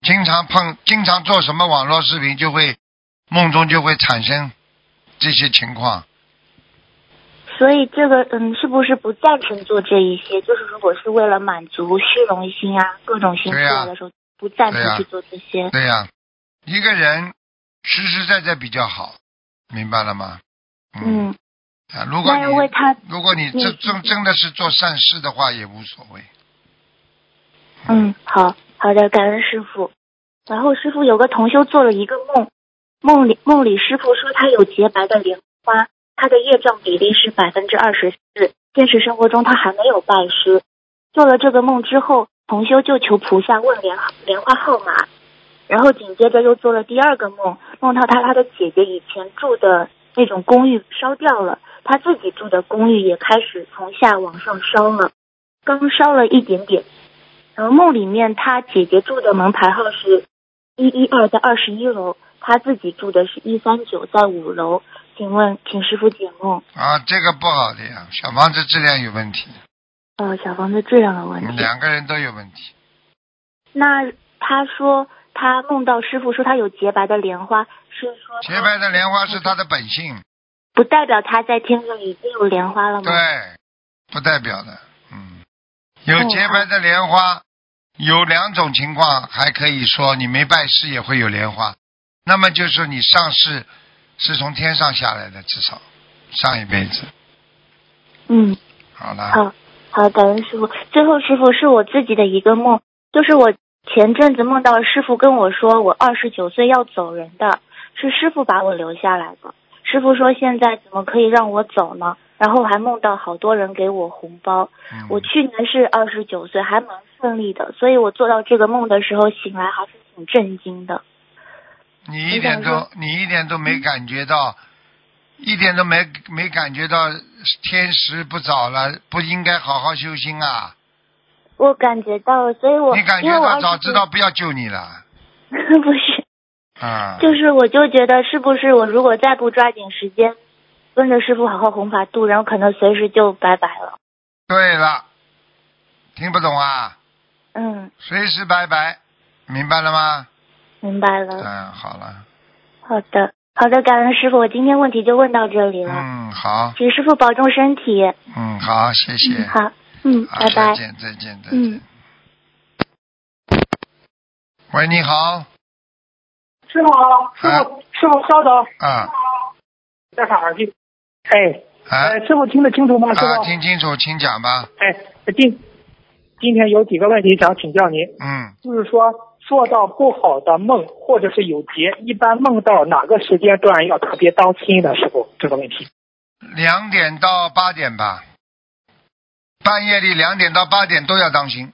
经常碰，经常做什么网络视频，就会梦中就会产生这些情况。所以这个嗯，是不是不赞成做这一些？就是如果是为了满足虚荣心啊，各种心出来的时候，不赞成去做这些。对呀、一个人实实在在比较好，明白了吗？嗯，啊，如果他如果你真真真的是做善事的话，也无所谓。嗯，好好的，感恩师傅。然后师傅有个同修做了一个梦，梦里梦里师傅说他有洁白的莲花，他的业障比例是百分之二十四。现实生活中他还没有拜师。做了这个梦之后，同修就求菩萨问莲莲花号码，然后紧接着又做了第二个梦，梦到他他的姐姐以前住的那种公寓烧掉了，他自己住的公寓也开始从下往上烧了，刚烧了一点点。然后梦里面他姐姐住的门牌号是一一二在二十一楼，他自己住的是一三九在五楼。请问，请师傅解梦。啊，这个不好的呀，小房子质量有问题。呃，小房子质量的问题。两个人都有问题。那他说他梦到师傅说他有洁白的莲花，是说洁白的莲花是他的本性，不代表他在天上已经有莲花了吗？对，不代表的，嗯，有洁白的莲花，有两种情况还可以说你没拜师也会有莲花，那么就是你上世是从天上下来的，至少上一辈子。嗯，好了。好，好，感恩师傅。最后，师傅是我自己的一个梦，就是我前阵子梦到师傅跟我说，我二十九岁要走人的，是师傅把我留下来的。师傅说现在怎么可以让我走呢？然后还梦到好多人给我红包。嗯我去年是二十九岁，还蛮顺利的，所以我做到这个梦的时候，醒来还是挺震惊的。你一点都你一点都没感觉到，一点都没没感觉到天时不早了，不应该好好修心啊！我感觉到了，所以我你感觉到早知道不要救你了 不是，啊！就是我就觉得是不是我如果再不抓紧时间，跟着师傅好好弘法度然后，可能随时就拜拜了。对了，听不懂啊？嗯，随时拜拜，明白了吗？明白了。嗯，好了，好的，好的，感恩师傅，我今天问题就问到这里了，嗯，好，请师傅保重身体。嗯，好，谢谢。嗯，好，嗯，拜拜。再见，再见，再见。嗯喂，你好，师傅好，师啊傅，师傅稍等，啊戴上耳机。哎，啊呃，师傅听得清楚吗？师啊，傅，听清楚，请讲吧。哎，今今天有几个问题想请教您，嗯，就是说做到不好的梦或者是有劫，一般梦到哪个时间段要特别当心的？时候，这个问题。两点到八点吧，半夜里两点到八点都要当心。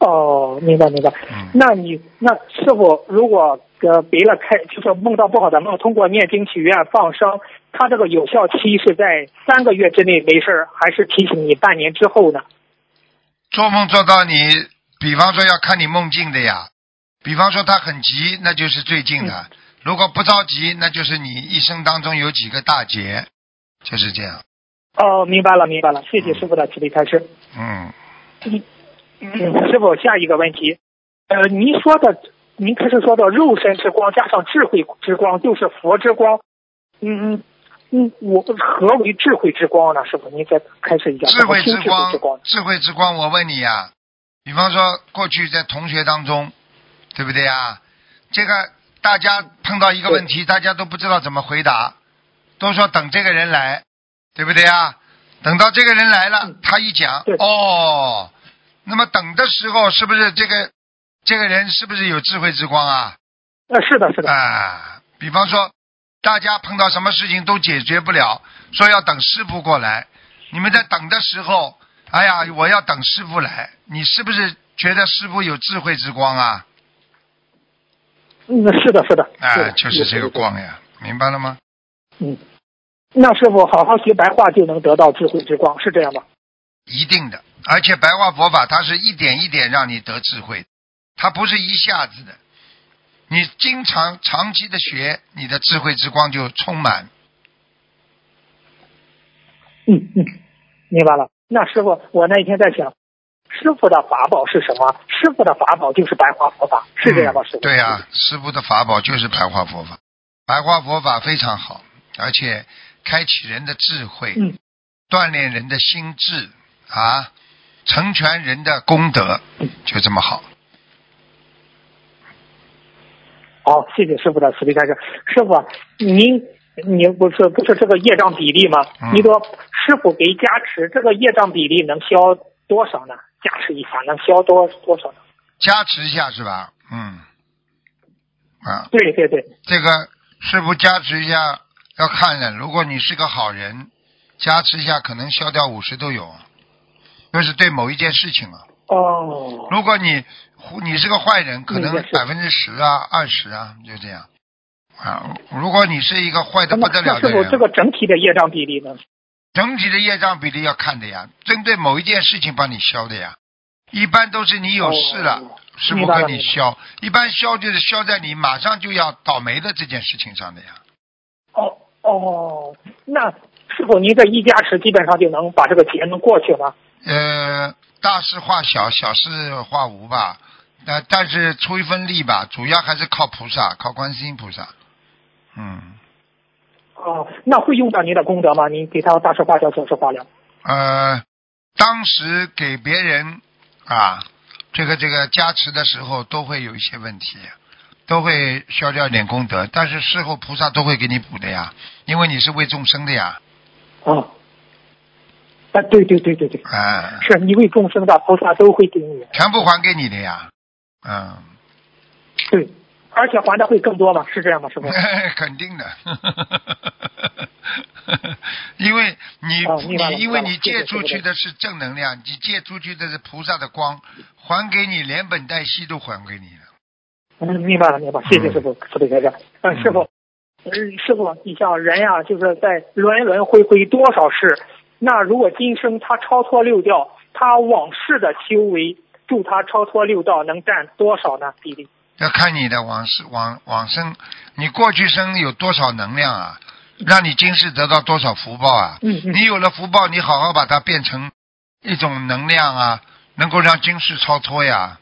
哦，明白明白。嗯，那你那师傅如果呃别了开，就是梦到不好的梦，通过念经许愿放生，它这个有效期是在三个月之内没事儿，还是提醒你半年之后呢？做梦做到你，比方说要看你梦境的呀，比方说他很急，那就是最近的；如果不着急，那就是你一生当中有几个大劫，就是这样。哦，明白了明白了，谢谢师傅的慈悲开示。嗯，嗯，师傅，下一个问题，呃，您说的，您开始说的肉身之光加上智慧之光就是佛之光，嗯嗯嗯，我何为智慧之光呢？师傅，您再开始一下。智慧之光，，智慧之光，我问你呀、比方说过去在同学当中，对不对呀？这个大家碰到一个问题，大家都不知道怎么回答，都说等这个人来，对不对啊？等到这个人来了嗯，他一讲，哦，那么等的时候是不是这个这个人是不是有智慧之光啊？呃，是的，是的，啊，比方说，大家碰到什么事情都解决不了，说要等师傅过来，你们在等的时候，哎呀，我要等师傅来，你是不是觉得师傅有智慧之光啊？嗯，是的，是的，哎，就是这个。光呀，明白了吗？嗯，那师傅好好学白话就能得到智慧之光，是这样吗？一定的，而且白话佛法它是一点一点让你得智慧，它不是一下子的。你经常长期的学，你的智慧之光就充满。嗯嗯，明白了。那师傅，我那一天在想，师傅的法宝是什么？师傅的法宝就是白话佛法，是这样吗？师傅？嗯对呀、师傅的法宝就是白话佛法，白话佛法非常好，而且开启人的智慧，嗯锻炼人的心智啊，成全人的功德，就这么好。好，谢谢师傅的慈悲开示。师傅啊，您您不是不是这个业障比例吗？嗯你说师傅给加持，这个业障比例能消多少呢？加持一下能消多多少呢？加持一下是吧？嗯，啊，对对对，这个师傅加持一下要看的，如果你是个好人，加持一下可能消掉五十都有，就是对某一件事情啊。哦，如果你你是个坏人，可能百分之十啊、二十啊，就这样啊。如果你是一个坏的不得了的人，个整体的业障比例呢？整体的业障比例要看的呀，针对某一件事情帮你消的呀。一般都是你有事了，哦师傅明白了跟你消。一般消就是消在你马上就要倒霉的这件事情上的呀。哦哦，那师傅您这一加持，基本上就能把这个劫能过去吗？呃，大事化小，小事化无吧。呃，但是出一份力吧，主要还是靠菩萨，靠观世音菩萨。嗯，哦，那会用到您的功德吗？您给他大事化小，小事化了。呃，当时给别人啊，这个这个加持的时候，都会有一些问题，都会消掉一点功德，但是事后菩萨都会给你补的呀，因为你是为众生的呀。啊，啊，对对对对对，啊，是你为众生的，菩萨都会给你。全部还给你的呀。嗯，对，而且还的会更多吗？是这样吗，师傅？肯定的，因为你、你因为你借出去的是正能量，你借出去的是菩萨的光，还给你连本带息都还给你了。嗯，明白了，明白了，谢谢师傅，慈悲开示。嗯，师傅，嗯，师傅，你像人呀、就是在轮轮回回多少世，那如果今生他超脱六道，他往世的修为，助他超脱六道能占多少呢？比例？要看你的往世往往生，你过去生有多少能量啊，让你今世得到多少福报啊？嗯嗯你有了福报，你好好把它变成一种能量啊，能够让今世超脱呀。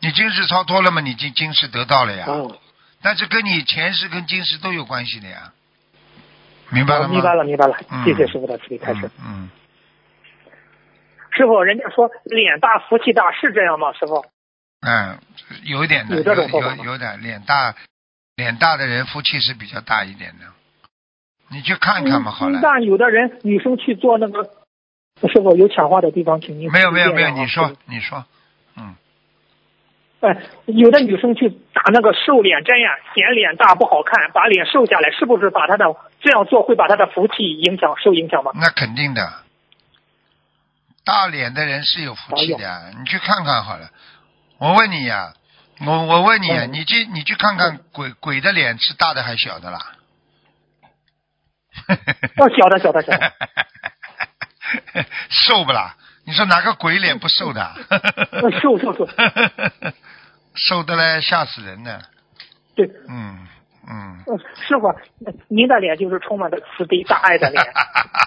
你今世超脱了嘛，你今今世得到了呀。哦，但是跟你前世跟今世都有关系的呀，明白了明白了，明白了嗯，谢谢师傅的慈悲开示。嗯。嗯，师傅，人家说脸大福气大，是这样吗？师傅？嗯，有一点的，有有有点脸大，脸大的人福气是比较大一点的。你去看看嘛，好了。那有的人女生去做那个，是否有强化的地方，请您没有没有没有，你说你说，嗯，哎，有的女生去打那个瘦脸针呀，显脸大不好看，把脸瘦下来，是不是把她的这样做会把她的福气影响受影响吗？那肯定的。大脸的人是有福气的，哎你去看看好了。我问你呀、我我问你你去你去看看鬼鬼的脸是大的还小的啦？哦，小的小的小的，瘦不啦？你说哪个鬼脸不瘦的？呃瘦瘦瘦，瘦的 嘞，吓死人呢。对，嗯嗯。呃师傅，您的脸就是充满着慈悲大爱的脸。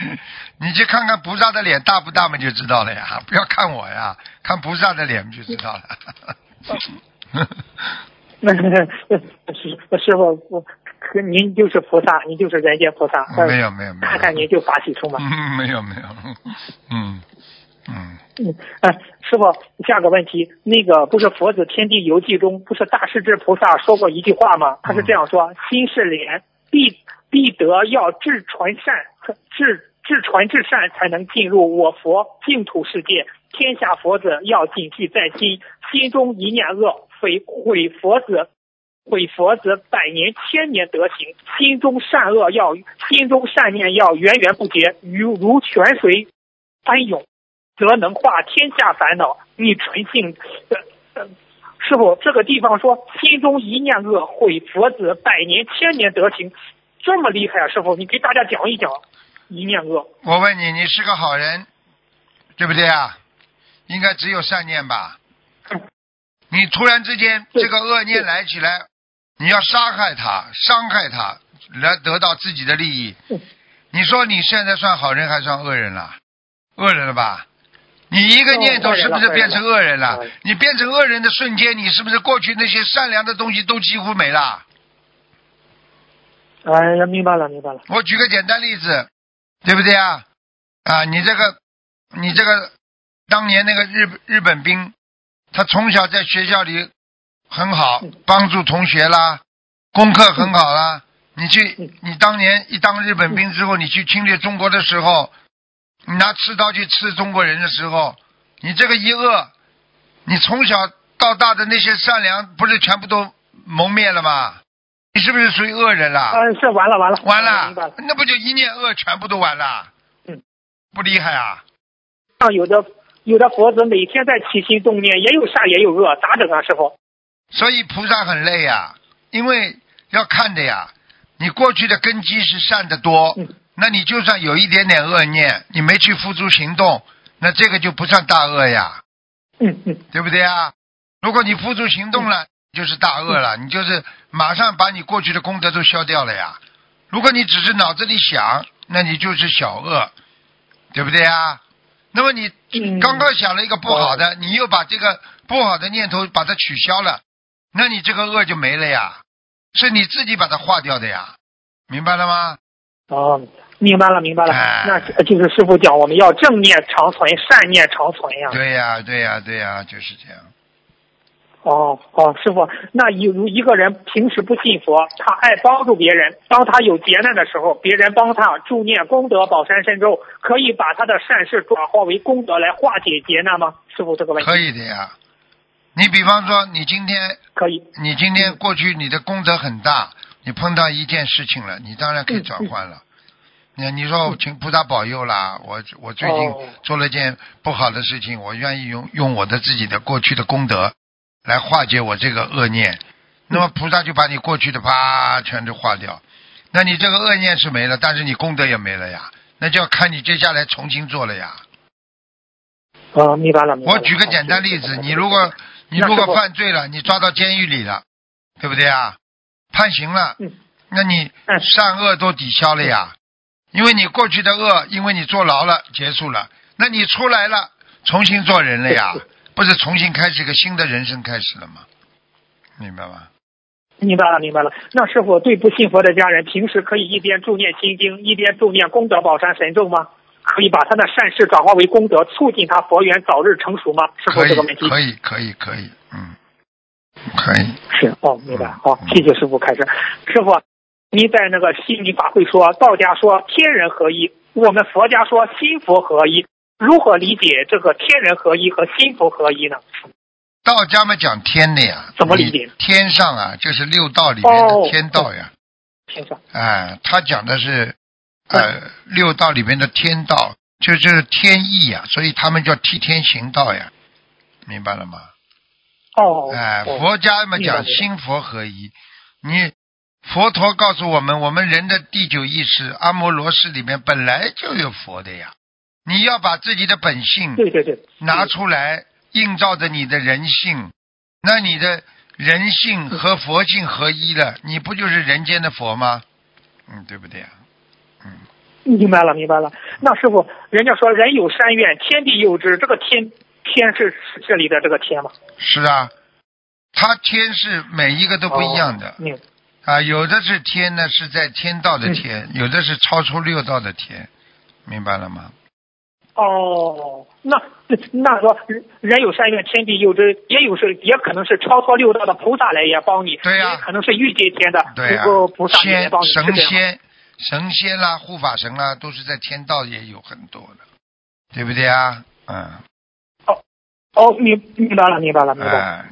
你去看看菩萨的脸大不大嘛，就知道了呀。不要看我呀，看菩萨的脸就知道了。那师师傅，我可您就是菩萨，您就是人间菩萨。没有没有没有看看您就法喜充满。嗯，没有没有，嗯嗯嗯，呃，师傅，下个问题，那个不是《佛子天地游记》中不是大势至菩萨说过一句话吗？他是这样说：心是莲，必必得要至传善，至至纯至善，才能进入我佛净土世界。天下佛子要谨记在心，心中一念恶，毁毁佛子。毁佛子百年千年德行，心中善恶要心中善念要源源不绝，如如泉水翻涌，则能化天下烦恼。你纯净，呃呃，师傅，这个地方说心中一念恶，毁佛子百年千年德行，这么厉害啊！师傅，你给大家讲一讲一念恶。我问你，你是个好人，对不对啊？应该只有善念吧？你突然之间这个恶念来起来，你要杀害他、伤害他，来得到自己的利益嗯。你说你现在算好人还算恶人了？恶人了吧？你一个念头是不是变成恶人了？你变成恶人的瞬间，你是不是过去那些善良的东西都几乎没了？哎呀，明白了，明白了。我举个简单例子，对不对啊？啊，你这个，你这个，当年那个日日本兵，他从小在学校里很好，帮助同学啦，功课很好啦。你去，你当年一当日本兵之后，你去侵略中国的时候，你拿刺刀去刺中国人的时候，你这个一恶，你从小到大的那些善良，不是全部都蒙灭了吗？你是不是属于恶人了？嗯、是完了，完了，完了那不就一念恶全部都完了？嗯，不厉害啊？像有的有的佛子每天在起心动念，也有善也有恶，咋整啊，师傅？所以菩萨很累呀，因为要看的呀。你过去的根基是善的多，嗯那你就算有一点点恶念，你没去付诸行动，那这个就不算大恶呀。嗯嗯对不对啊？如果你付诸行动了，就是大恶了，你就是马上把你过去的功德都消掉了呀。如果你只是脑子里想，那你就是小恶，对不对啊？那么你嗯刚刚想了一个不好的，你又把这个不好的念头把它取消了，那你这个恶就没了呀，是你自己把它化掉的呀，明白了吗？哦，明白了明白了，哎那就是师傅讲我们要正念长存，善念长存呀。对呀，对呀，对呀，就是这样。哦哦，师傅，那有如一个人平时不信佛，他爱帮助别人，当他有劫难的时候，别人帮他助念功德宝山神咒，可以把他的善事转化为功德来化解劫难吗？师傅这个问题可以的呀。你比方说，你今天可以。你今天过去你的功德很大，你碰到一件事情了，你当然可以转换了。你你说请菩萨保佑啦，我我最近哦做了件不好的事情，我愿意用用我的自己的过去的功德来化解我这个恶念，那么菩萨就把你过去的啪全都化掉，那你这个恶念是没了，但是你功德也没了呀，那就要看你接下来重新做了呀。啊，明白了。我举个简单例子，你如果你如果犯罪了，你抓到监狱里了，对不对啊？判刑了，嗯那你嗯善恶都抵消了呀，因为你过去的恶，因为你坐牢了，结束了，那你出来了，重新做人了呀不是重新开始一个新的人生开始了吗？明白吗？明白了，明白了。那师傅对不信佛的家人，平时可以一边助念心经，一边助念功德宝山神咒吗？可以把他的善事转化为功德，促进他佛缘早日成熟吗？师傅这个问题，可以，可以，可以，嗯，可以。是哦，明白嗯。好，谢谢师傅开始。师傅，您在那个心灵法会说，道家说天人合一，我们佛家说心佛合一，如何理解这个天人合一和心佛合一呢？道家嘛讲天的呀，怎么理解天上啊，就是六道里面哦的天道呀。天上哎，他讲的是呃六道里面的天道，就就是天意呀，所以他们叫替天行道呀，明白了吗？哦，哎，哦佛家嘛讲心佛合一，你佛陀告诉我们，我们人的第九意识阿摩罗识里面本来就有佛的呀，你要把自己的本性对对对，拿出来，映照着你的人性，那你的人性和佛性合一了，你不就是人间的佛吗？嗯，对不对啊？嗯？明白了，明白了。那师傅，人家说人有三愿，天地有之，这个天天是是这里的这个天吗？是啊，他天是每一个都不一样的哦、明啊，有的是天呢是在天道的天，有的是超出六道的天，明白了吗？哦，那那说人人有善愿，天地有之，也有是也可能是超脱六道的菩萨来也帮你，对呀也可能是欲界天的对呀、菩菩萨也仙帮你，神仙、神仙啦、护法神啦，都是在天道也有很多的，对不对啊？嗯，哦哦，明明白了，明白了，明白了。哎，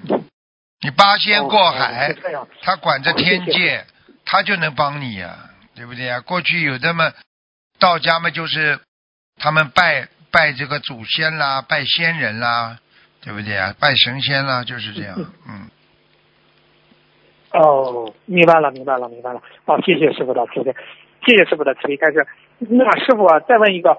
你八仙过哦海。他管着天哦谢界，他就能帮你呀、对不对呀？过去有这么，道家嘛就是他们拜拜这个祖先啦，拜仙人啦，对不对啊？拜神仙啦，就是这样，嗯，哦，明白了，明白了，明白了。好、谢谢师傅的慈悲，谢谢师傅的慈悲开示。那师傅啊，再问一个，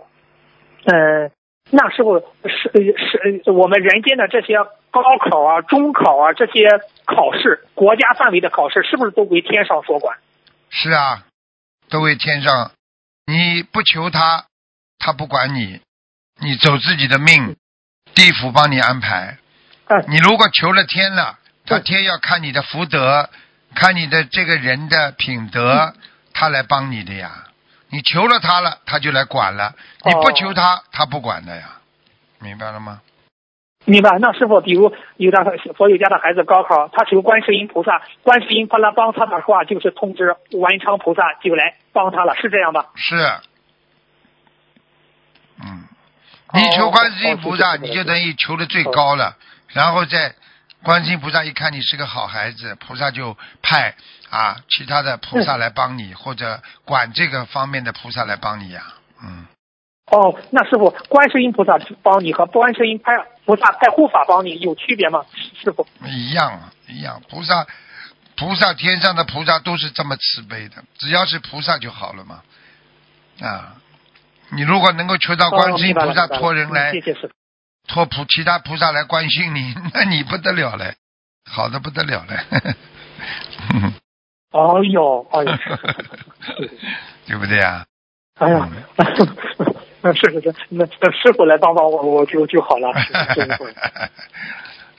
嗯、那师傅是是我们人间的这些高考啊、中考啊这些考试，国家范围的考试，是不是都归天上所管？是啊，都为天上，你不求他，他不管你，你走自己的命，地府帮你安排。嗯你如果求了天了，他天要看你的福德，看你的这个人的品德，他来帮你的呀。你求了他了，他就来管了；你不求他，他不管的呀。明白了吗？明白。那师傅，比如有的佛有家的孩子高考，他求观世音菩萨，观世音菩萨帮他的话，就是通知文昌菩萨就来帮他了，是这样吧？是。嗯，你求观世音菩萨，你就等于求的最高了，然后再观世音菩萨一看你是个好孩子，菩萨就派啊其他的菩萨来帮你，或者管这个方面的菩萨来帮你呀。嗯，哦，那师傅，观世音菩萨帮你和观世音派菩萨派护法帮你有区别吗？师傅？一样啊，一样。菩萨，菩萨天上的菩萨都是这么慈悲的，只要是菩萨就好了嘛。啊，你如果能够求到观世音菩萨托人来哦谢谢。托菩其他菩萨来关心你，那你不得了了，好的不得了了。哦哟，哎呦，对不对啊？哎呀，那是是是，那那师傅来帮帮我，我就就好了。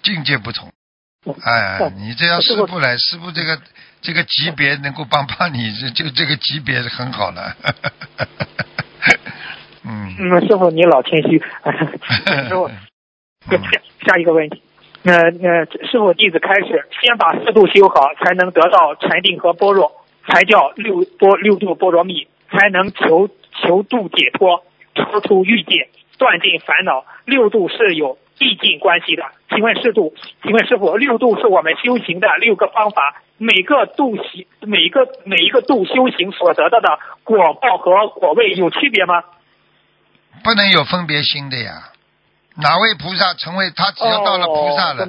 境界不同，哎，你这要师傅来，师傅这个这个级别能够帮帮你，这就这个级别是很好了。嗯，嗯，师傅你老谦虚，师傅，下下一个问题，那那师傅弟子开始，先把四度修好，才能得到禅定和般若，才叫六波六度波罗蜜，才能求求度解脱，超出欲界，断尽烦恼。六度是有递进关系的。请问师度，请问师傅，六度是我们修行的六个方法，每个度行每一个每一个度修行所得到的果报和果位有区别吗？不能有分别心的呀。哪位菩萨成为他只要到了菩萨了，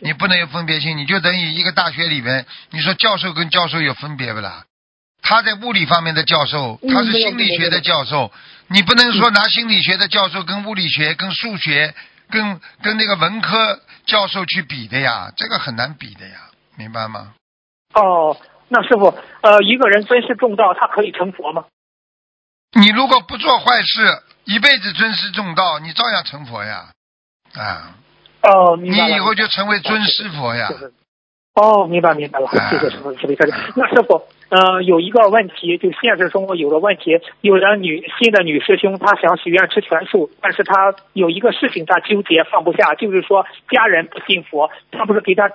你不能有分别心，你就等于一个大学里面，你说教授跟教授有分别不啦？他在物理方面的教授，他是心理学的教授，你不能说拿心理学的教授跟物理学、跟数学、跟跟那个文科教授去比的呀，这个很难比的呀，明白吗？哦，那师傅，呃，一个人尊师重道，他可以成佛吗？你如果不做坏事。一辈子尊师重道，你照样成佛呀，啊！哦，你以后就成为尊师佛呀。哦，明白明白了，谢谢师傅，谢谢师傅。那师傅，呃，有一个问题，就现实生活有个问题，有的女新的女师兄，她想许愿吃全素，但是她有一个事情她纠结放不下，就是说家人不信佛，她不是给她。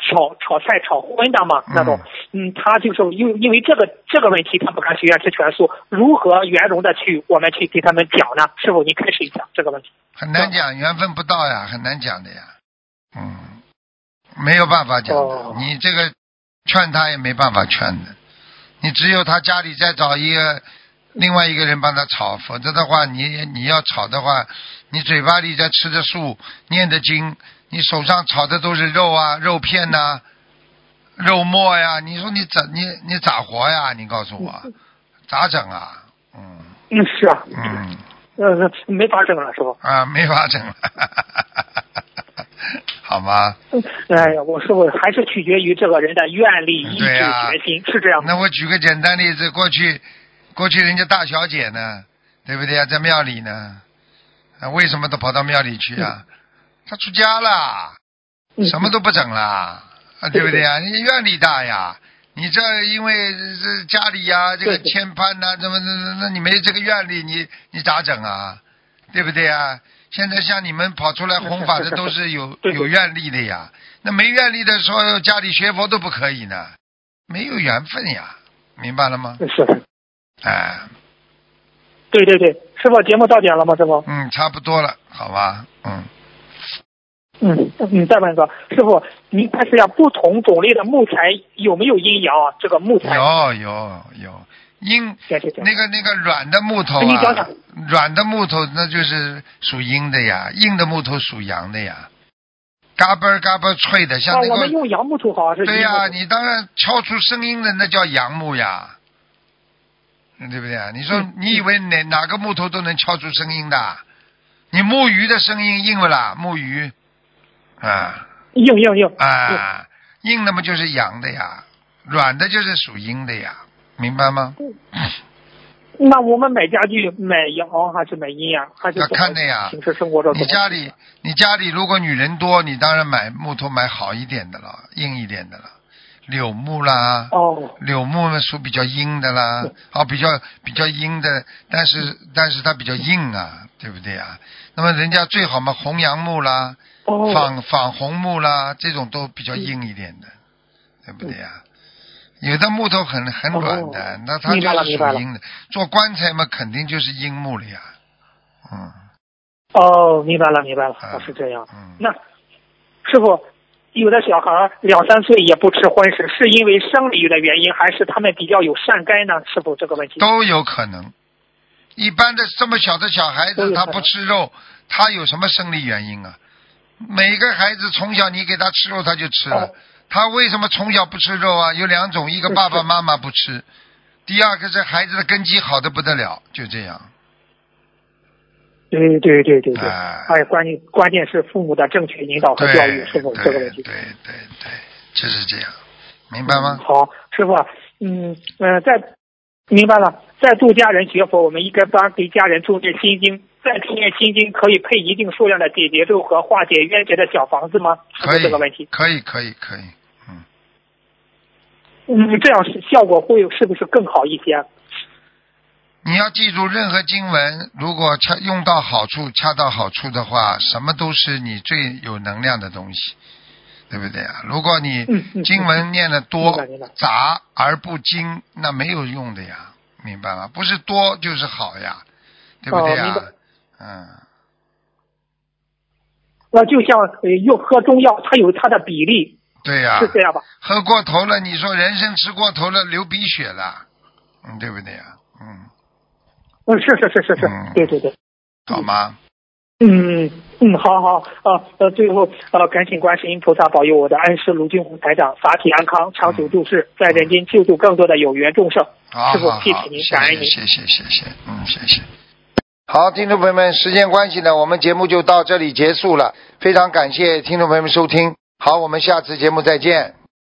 炒炒菜炒荤的嘛那种，嗯，他就是因因为这个这个问题，他不敢许愿吃全素，如何圆融的去我们去给他们讲呢？师傅，您开始一下这个问题。很难讲，缘分不到呀，很难讲的呀，嗯，没有办法讲的，你这个劝他也没办法劝的，你只有他家里再找一个另外一个人帮他炒，否则的话，你你要炒的话，你嘴巴里在吃着素，念着经。你手上炒的都是肉啊，肉片呐，肉末呀，你说你怎你你咋活呀？你告诉我，咋整啊？嗯，嗯是啊，嗯，呃没法整了，是吧？啊，没法整了，好吗？哎呀，我师傅还是取决于这个人的愿力、意志、决心，是这样。那我举个简单例子，过去过去人家大小姐呢，对不对啊？在庙里呢，为什么都跑到庙里去啊？他出家了，什么都不整了，啊，对不对呀？你愿力大呀，你这因为这家里呀，这个牵绊呐，怎么那那你没这个愿力，你你咋整啊？对不对呀？现在像你们跑出来弘法的都是有有愿力的呀，那没愿力的时候家里学佛都不可以呢，没有缘分呀，明白了吗？是。哎。对对对，师傅节目到点了吗？师傅。嗯，差不多了，好吧，嗯。嗯嗯，再问一个师傅，您看是要不同种类的木材有没有阴阳啊？这个木材有有有阴，那个那个软的木头啊，软的木头那就是属阴的呀，硬的木头属阳的呀，嘎嘣嘎嘣脆的，像那个。我们用杨木头好是？对呀，你当然敲出声音的那叫杨木呀，对不对啊？你说你以为哪哪个木头都能敲出声音的？你木鱼的声音硬不啦？木鱼。啊，硬硬硬啊，硬的嘛就是阳的呀，软的就是属阴的呀，明白吗？那我们买家具买阳还是买阴呀？还是要看的呀。平时生活中，你家里你家里如果女人多，你当然买木头买好一点的了，硬一点的了，柳木啦。哦。柳木呢属比较阴的啦，哦，比较比较阴的，但是但是它比较硬啊，对不对啊？那么人家最好嘛红杨木啦。仿仿红木啦，这种都比较硬一点的，对不对呀？有的木头很很软的，那它就是属阴的。做棺材嘛，肯定就是阴木了呀。嗯。哦，明白了，明白了，是这样。嗯。那师傅，有的小孩两三岁也不吃荤食，是因为生理的原因，还是他们比较有善根呢？师傅，这个问题都有可能。一般的这么小的小孩子，他不吃肉，他有什么生理原因啊？每个孩子从小你给他吃肉他就吃了，他为什么从小不吃肉啊？有两种，一个爸爸妈妈不吃，第二个是孩子的根基好的不得了，就这样。对对对对对，啊哎，关键关键是父母的正确引导和教育，师傅对这个问题。对对对，就是这样，明白吗？好，师傅，嗯呃，在明白了，在度家人学佛，我们应该帮给家人助念心经，在助念心经可以配一定数量的解结咒和化解冤结的小房子吗？可以是这个问题？可以可以可以，嗯，嗯，这样是效果会是不是更好一些？你要记住，任何经文如果恰用到好处、恰到好处的话，什么都是你最有能量的东西，对不对啊？如果你经文念的多杂而不精，那没有用的呀，明白吗？不是多就是好呀，对不对呀哦？嗯，那就像呃用喝中药，它有它的比例，对呀、是这样吧？喝过头了，你说人参吃过头了，流鼻血了，嗯，对不对呀？嗯，嗯，是是是是是，嗯对对对。好吗？嗯嗯，好好啊，呃，最后呃，恳请观世音菩萨保佑我的恩师卢俊宏台长法体安康，长久住世，在人间救助更多的有缘众生。好师傅好好，谢谢您感恩您谢谢谢谢谢，嗯，谢谢。好，听众朋友们，时间关系呢，我们节目就到这里结束了。非常感谢听众朋友们收听，好，我们下次节目再见。